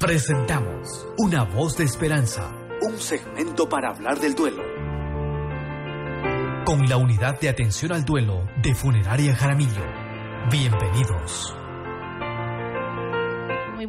Presentamos Una voz de esperanza, un segmento para hablar del duelo. Con la unidad de atención al duelo de Funeraria Jaramillo. Bienvenidos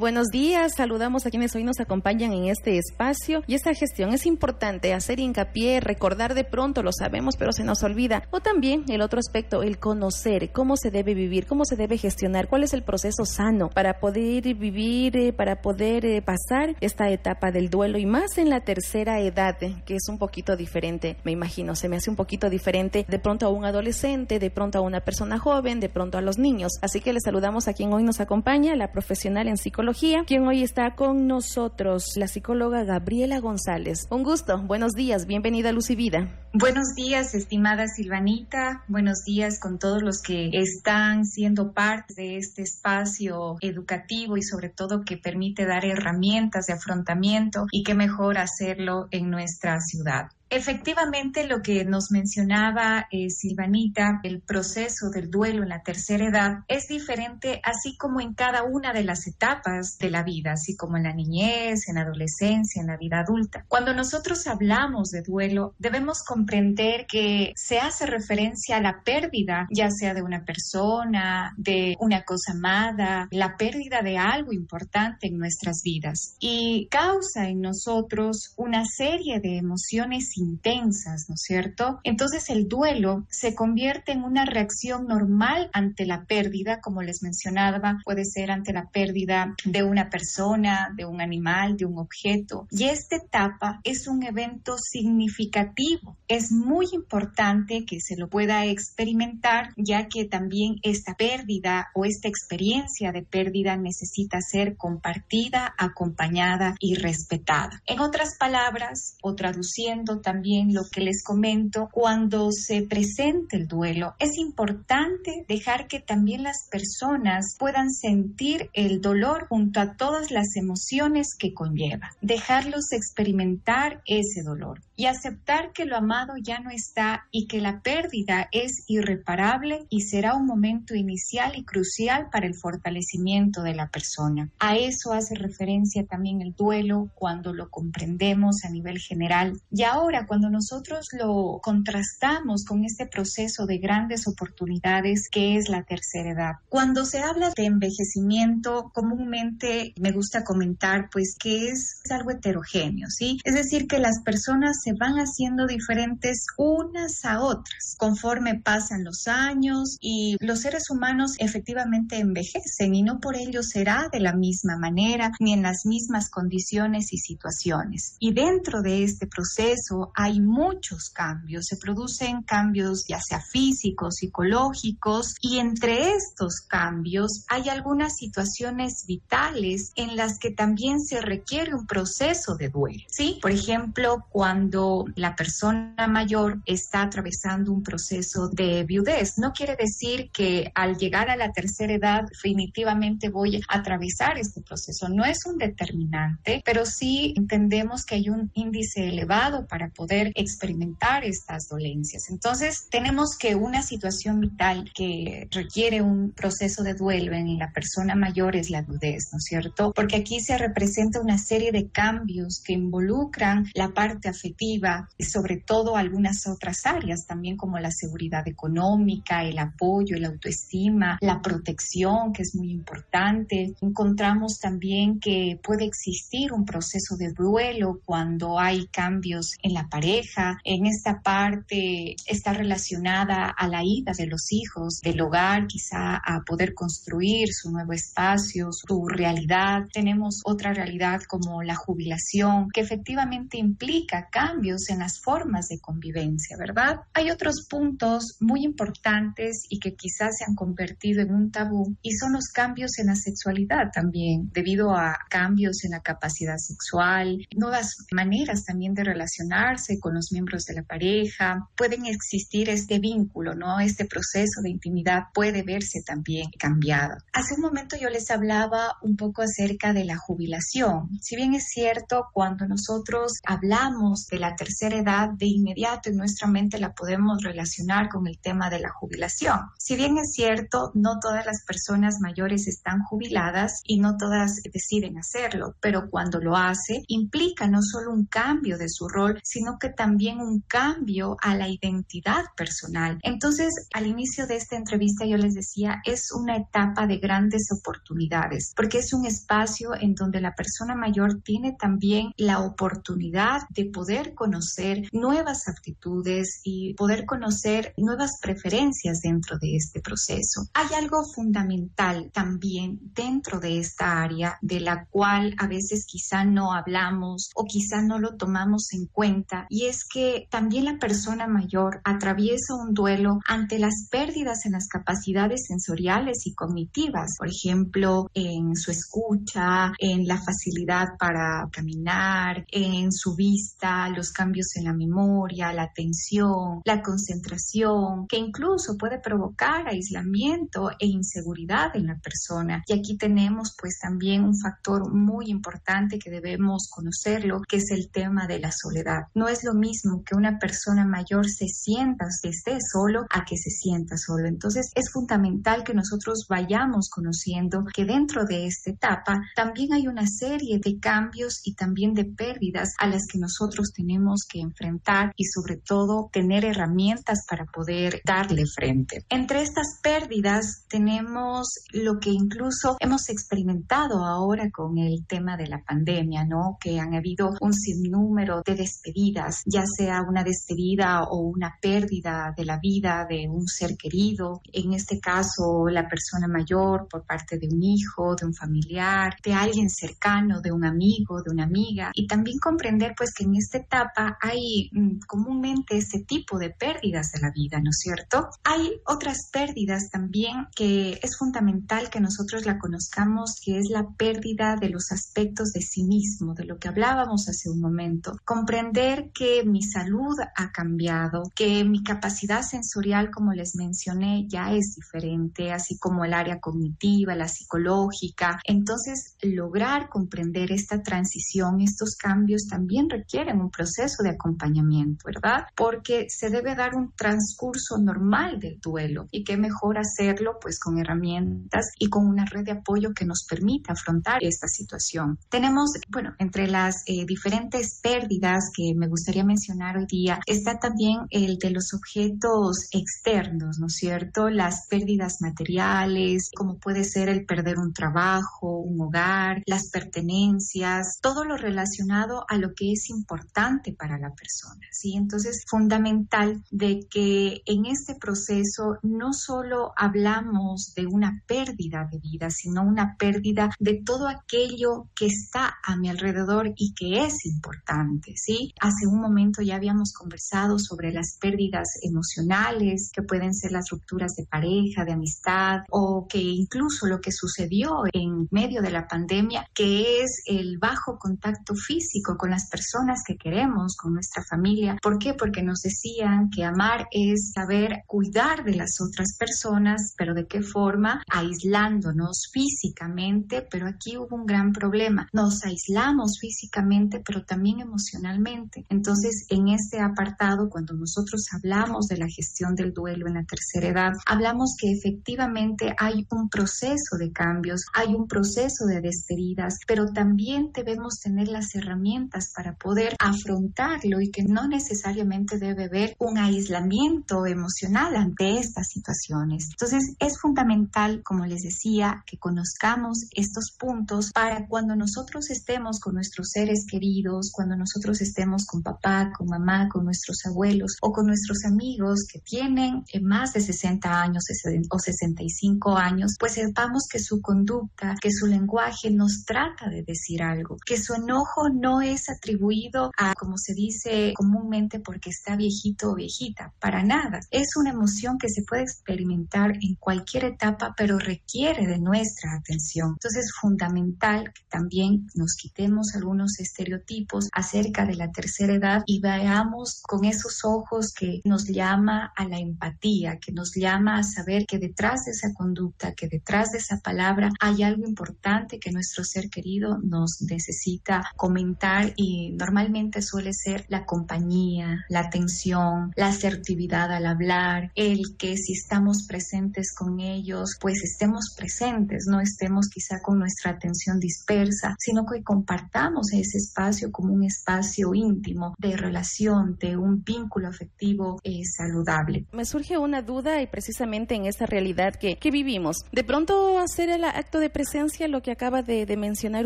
buenos días. Saludamos a quienes hoy nos acompañan en este espacio. Y esta gestión es importante, hacer hincapié, recordar de pronto, lo sabemos, pero se nos olvida. O también el otro aspecto, el conocer cómo se debe vivir, cómo se debe gestionar, cuál es el proceso sano para poder vivir, eh, para poder eh, pasar esta etapa del duelo y más en la tercera edad, eh, que es un poquito diferente, me imagino, se me hace un poquito diferente de pronto a un adolescente, de pronto a una persona joven, de pronto a los niños. Así que les saludamos a quien hoy nos acompaña, la profesional en psicología quien hoy está con nosotros, la psicóloga Gabriela González. Un gusto, buenos días, bienvenida a Luz Vida. Buenos días, estimada Silvanita, buenos días con todos los que están siendo parte de este espacio educativo y sobre todo que permite dar herramientas de afrontamiento y qué mejor hacerlo en nuestra ciudad. Efectivamente, lo que nos mencionaba eh, Silvanita, el proceso del duelo en la tercera edad es diferente así como en cada una de las etapas de la vida, así como en la niñez, en la adolescencia, en la vida adulta. Cuando nosotros hablamos de duelo, debemos comprender que se hace referencia a la pérdida, ya sea de una persona, de una cosa amada, la pérdida de algo importante en nuestras vidas y causa en nosotros una serie de emociones intensas, ¿no es cierto? Entonces el duelo se convierte en una reacción normal ante la pérdida, como les mencionaba, puede ser ante la pérdida de una persona, de un animal, de un objeto. Y esta etapa es un evento significativo. Es muy importante que se lo pueda experimentar, ya que también esta pérdida o esta experiencia de pérdida necesita ser compartida, acompañada y respetada. En otras palabras, o traduciendo también lo que les comento, cuando se presente el duelo, es importante dejar que también las personas puedan sentir el dolor junto a todas las emociones que conlleva, dejarlos experimentar ese dolor y aceptar que lo amado ya no está y que la pérdida es irreparable y será un momento inicial y crucial para el fortalecimiento de la persona. A eso hace referencia también el duelo cuando lo comprendemos a nivel general. Y ahora cuando nosotros lo contrastamos con este proceso de grandes oportunidades que es la tercera edad. Cuando se habla de envejecimiento, comúnmente me gusta comentar pues que es, algo heterogéneo, ¿sí? Es decir, que las personas se van haciendo diferentes unas a otras conforme pasan los años y los seres humanos efectivamente envejecen y no por ello será de la misma manera ni en las mismas condiciones y situaciones. Y dentro de este proceso hay muchos cambios, se producen cambios ya sea físicos, psicológicos y entre estos cambios hay algunas situaciones vitales en las que también se requiere un proceso de duelo, ¿sí? Por ejemplo, cuando la persona mayor está atravesando un proceso de viudez. No quiere decir que al llegar a la tercera edad definitivamente voy a atravesar este proceso. No es un determinante, pero sí entendemos que hay un índice elevado para poder experimentar estas dolencias. Entonces, tenemos que una situación vital que requiere un proceso de duelo en la persona mayor es la viudez, ¿no es cierto? Porque aquí se representa una serie de cambios que involucran la parte afectiva, y sobre todo algunas otras áreas también como la seguridad económica, el apoyo, la autoestima, la protección, que es muy importante. Encontramos también que puede existir un proceso de duelo cuando hay cambios en la pareja. En esta parte está relacionada a la ida de los hijos del hogar, quizá a poder construir su nuevo espacio, su realidad. Tenemos otra realidad como la jubilación, que efectivamente implica cambios en las formas de convivencia, ¿verdad? Hay otros puntos muy importantes y que quizás se han convertido en un tabú y son los cambios en la sexualidad también, debido a cambios en la capacidad sexual, nuevas maneras también de relacionar con los miembros de la pareja, pueden existir este vínculo, ¿no? Este proceso de intimidad puede verse también cambiado. Hace un momento yo les hablaba un poco acerca de la jubilación. Si bien es cierto, cuando nosotros hablamos de la tercera edad, de inmediato en nuestra mente la podemos relacionar con el tema de la jubilación. Si bien es cierto, no todas las personas mayores están jubiladas y no todas deciden hacerlo, pero cuando lo hace implica no solo un cambio de su rol, sino que también un cambio a la identidad personal. Entonces, al inicio de esta entrevista yo les decía, es una etapa de grandes oportunidades, porque es un espacio en donde la persona mayor tiene también la oportunidad de poder conocer nuevas aptitudes y poder conocer nuevas preferencias dentro de este proceso. Hay algo fundamental también dentro de esta área de la cual a veces quizá no hablamos o quizá no lo tomamos en cuenta y es que también la persona mayor atraviesa un duelo ante las pérdidas en las capacidades sensoriales y cognitivas, por ejemplo, en su escucha, en la facilidad para caminar, en su vista, los cambios en la memoria, la atención, la concentración, que incluso puede provocar aislamiento e inseguridad en la persona. Y aquí tenemos pues también un factor muy importante que debemos conocerlo, que es el tema de la soledad. No es lo mismo que una persona mayor se sienta, que esté solo, a que se sienta solo. Entonces es fundamental que nosotros vayamos conociendo que dentro de esta etapa también hay una serie de cambios y también de pérdidas a las que nosotros tenemos que enfrentar y sobre todo tener herramientas para poder darle frente. Entre estas pérdidas tenemos lo que incluso hemos experimentado ahora con el tema de la pandemia, ¿no? Que han habido un sinnúmero de despedidas, ya sea una despedida o una pérdida de la vida de un ser querido, en este caso la persona mayor por parte de un hijo, de un familiar, de alguien cercano, de un amigo, de una amiga, y también comprender pues que en esta etapa hay mm, comúnmente este tipo de pérdidas de la vida, ¿no es cierto? Hay otras pérdidas también que es fundamental que nosotros la conozcamos, que es la pérdida de los aspectos de sí mismo, de lo que hablábamos hace un momento. Comprender que mi salud ha cambiado, que mi capacidad sensorial, como les mencioné, ya es diferente, así como el área cognitiva, la psicológica. Entonces, lograr comprender esta transición, estos cambios también requieren un proceso de acompañamiento, ¿verdad? Porque se debe dar un transcurso normal del duelo y qué mejor hacerlo pues con herramientas y con una red de apoyo que nos permita afrontar esta situación. Tenemos, bueno, entre las eh, diferentes pérdidas que me gustaría mencionar hoy día, está también el de los objetos externos, ¿no es cierto? Las pérdidas materiales, como puede ser el perder un trabajo, un hogar, las pertenencias, todo lo relacionado a lo que es importante para la persona, ¿sí? Entonces, fundamental de que en este proceso no solo hablamos de una pérdida de vida, sino una pérdida de todo aquello que está a mi alrededor y que es importante, ¿sí? Hace un momento ya habíamos conversado sobre las pérdidas emocionales, que pueden ser las rupturas de pareja, de amistad, o que incluso lo que sucedió en medio de la pandemia, que es el bajo contacto físico con las personas que queremos, con nuestra familia. ¿Por qué? Porque nos decían que amar es saber cuidar de las otras personas, pero de qué forma? Aislándonos físicamente, pero aquí hubo un gran problema. Nos aislamos físicamente, pero también emocionalmente. Entonces, en este apartado, cuando nosotros hablamos de la gestión del duelo en la tercera edad, hablamos que efectivamente hay un proceso de cambios, hay un proceso de despedidas, pero también debemos tener las herramientas para poder afrontarlo y que no necesariamente debe haber un aislamiento emocional ante estas situaciones. Entonces, es fundamental, como les decía, que conozcamos estos puntos para cuando nosotros estemos con nuestros seres queridos, cuando nosotros estemos con papá, con mamá, con nuestros abuelos o con nuestros amigos que tienen eh, más de 60 años o 65 años, pues sepamos que su conducta, que su lenguaje nos trata de decir algo, que su enojo no es atribuido a, como se dice comúnmente, porque está viejito o viejita, para nada. Es una emoción que se puede experimentar en cualquier etapa, pero requiere de nuestra atención. Entonces es fundamental que también nos quitemos algunos estereotipos acerca de la tercera edad y veamos con esos ojos que nos llama a la empatía, que nos llama a saber que detrás de esa conducta, que detrás de esa palabra hay algo importante que nuestro ser querido nos necesita comentar y normalmente suele ser la compañía, la atención, la asertividad al hablar, el que si estamos presentes con ellos, pues estemos presentes, no estemos quizá con nuestra atención dispersa, sino que compartamos ese espacio como un espacio íntimo de relación, de un vínculo afectivo eh, saludable. Me surge una duda y precisamente en esta realidad que, que vivimos. De pronto hacer el acto de presencia, lo que acaba de, mencionar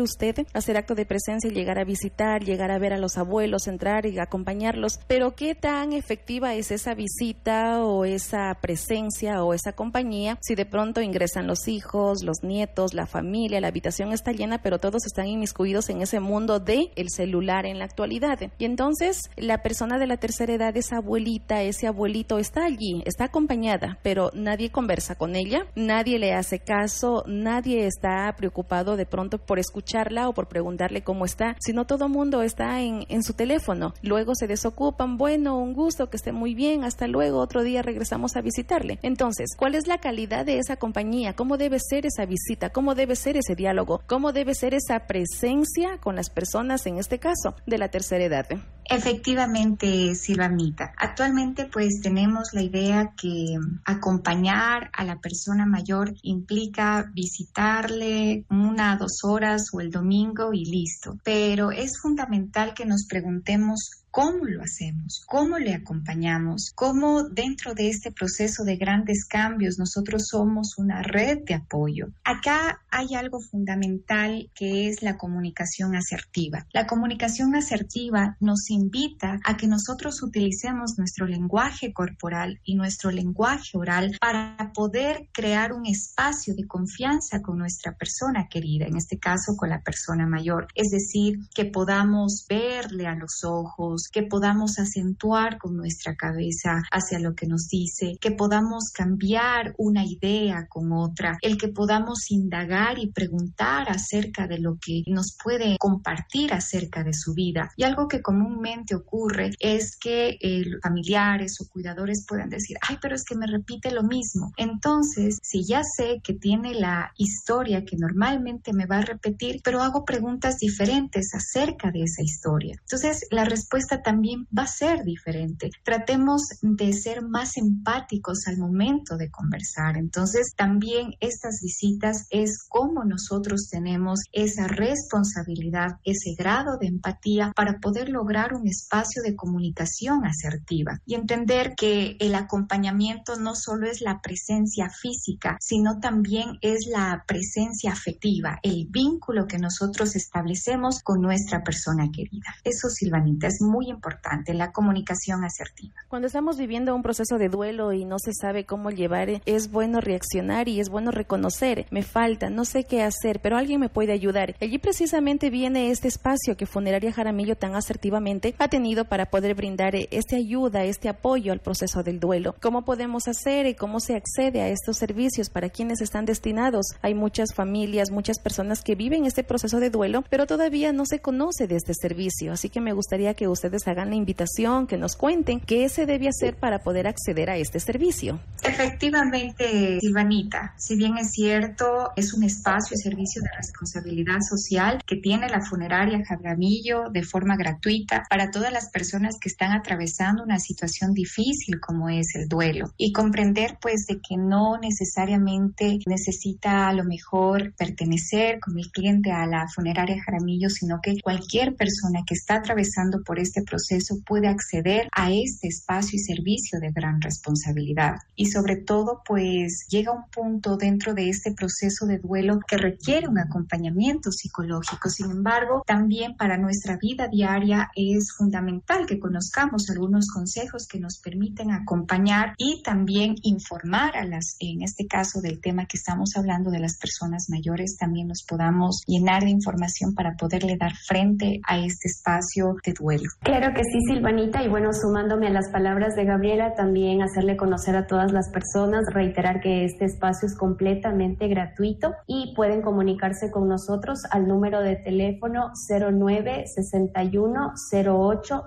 usted, hacer acto de presencia, llegar a visitar, llegar a ver a los abuelos, entrar y acompañarlos, pero ¿qué tan efectiva es esa visita o esa presencia o esa compañía si de pronto ingresan los hijos, los nietos, la familia, la habitación está llena, pero todos están inmiscuidos en ese mundo de el celular en la actualidad? Y entonces la persona de la tercera edad, esa abuelita, ese abuelito está allí, está acompañada, pero nadie conversa con ella, nadie le hace caso, nadie está preocupado de pronto por escucharla o por preguntarle cómo está, sino todo mundo está en, en su teléfono. Luego se desocupan, bueno, un gusto, que esté muy bien, hasta luego, otro día regresamos a visitarle. Entonces, ¿cuál es la calidad de esa compañía? ¿Cómo debe ser esa visita? ¿Cómo debe ser ese diálogo? ¿Cómo debe ser esa presencia con las personas, en este caso, de la tercera edad? Efectivamente, Silvanita. Actualmente pues tenemos la idea que acompañar a la persona mayor implica visitarle una, dos horas o el domingo y listo. Pero es fundamental que nos preguntemos cómo lo hacemos, cómo le acompañamos, cómo dentro de este proceso de grandes cambios nosotros somos una red de apoyo. Acá hay algo fundamental que es la comunicación asertiva. La comunicación asertiva nos invita a que nosotros utilicemos nuestro lenguaje corporal y nuestro lenguaje oral para poder crear un espacio de confianza con nuestra persona querida, en este caso con la persona mayor. Es decir, que podamos verle a los ojos, que podamos acentuar con nuestra cabeza hacia lo que nos dice, que podamos cambiar una idea con otra, el que podamos indagar y preguntar acerca de lo que nos puede compartir acerca de su vida. Y algo que comúnmente ocurre es que eh, familiares o cuidadores puedan decir, ay, pero es que me repite lo mismo. Entonces, si ya sé que tiene la historia que normalmente me va a repetir, pero hago preguntas diferentes acerca de esa historia. Entonces, la respuesta también va a ser diferente. Tratemos de ser más empáticos al momento de conversar. Entonces, también estas visitas es cómo nosotros tenemos esa responsabilidad, ese grado de empatía para poder lograr un espacio de comunicación asertiva y entender que el acompañamiento no solo es la presencia física, sino también es la presencia afectiva, el vínculo que nosotros establecemos con nuestra persona querida. Eso, Silvanita, es muy importante, la comunicación asertiva. Cuando estamos viviendo un proceso de duelo y no se sabe cómo llevar, es bueno reaccionar y es bueno reconocer, me falta, no sé qué hacer, pero alguien me puede ayudar. Allí precisamente viene este espacio que Funeraria Jaramillo tan asertivamente ha tenido para poder brindar esta ayuda, este apoyo al proceso del duelo. ¿Cómo podemos hacer y cómo se accede a estos servicios para quienes están destinados? Hay muchas familias, muchas personas que viven este proceso de duelo, pero todavía no se conoce de este servicio, así que me gustaría que ustedes hagan la invitación, que nos cuenten qué se debe hacer para poder acceder a este servicio. Efectivamente, Silvanita, si bien es cierto, es un espacio y servicio de responsabilidad social que tiene la funeraria Jabramillo de forma gratuita para todas las personas que están atravesando una situación difícil como es el duelo y comprender pues de que no necesariamente necesita a lo mejor pertenecer con el cliente a la funeraria Jaramillo, sino que cualquier persona que está atravesando por este proceso puede acceder a este espacio y servicio de gran responsabilidad. Y sobre todo, pues llega un punto dentro de este proceso de duelo que requiere un acompañamiento psicológico. Sin embargo, también para nuestra vida diaria es fundamental que conozcamos algunos consejos que nos permiten acompañar y también informar a las, en este caso del tema que estamos hablando de las personas mayores, también nos podamos llenar de información para poderle dar frente a este espacio de duelo. Claro que sí, Silvanita, y bueno, sumándome a las palabras de Gabriela, también hacerle conocer a todas las personas, reiterar que este espacio es completamente gratuito y pueden comunicarse con nosotros al número de teléfono 0961 08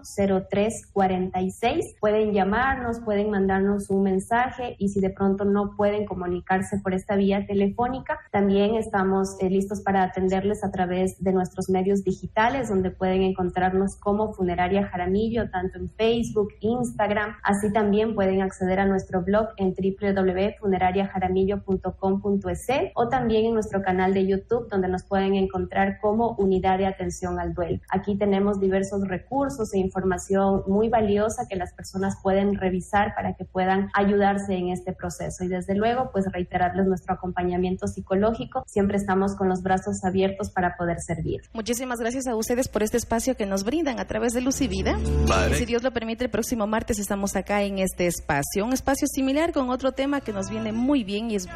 03 46. Pueden llamarnos, pueden mandarnos un mensaje y si de pronto no pueden comunicarse por esta vía telefónica, también estamos eh, listos para atenderles a través de nuestros medios digitales, donde pueden encontrarnos como funeraria Jaramillo, tanto en Facebook, Instagram. Así también pueden acceder a nuestro blog en www.funerariajaramillo.com.es o también en nuestro canal de YouTube, donde nos pueden encontrar como Unidad de Atención al Duelo. Aquí tenemos diversos recursos e información muy valiosa que las personas pueden revisar para que puedan ayudarse en este proceso. Y desde luego, pues reiterarles nuestro acompañamiento psicológico. Siempre estamos con los brazos abiertos para poder servir. Muchísimas gracias a ustedes por este espacio que nos brindan a través de Luz y Vida. si Dios lo permite, el próximo martes estamos acá en este espacio. Un espacio similar con otro tema que nos viene muy bien y es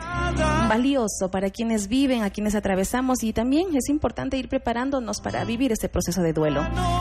valioso para quienes viven, a quienes atravesamos y también es importante ir preparándonos para vivir este proceso de duelo.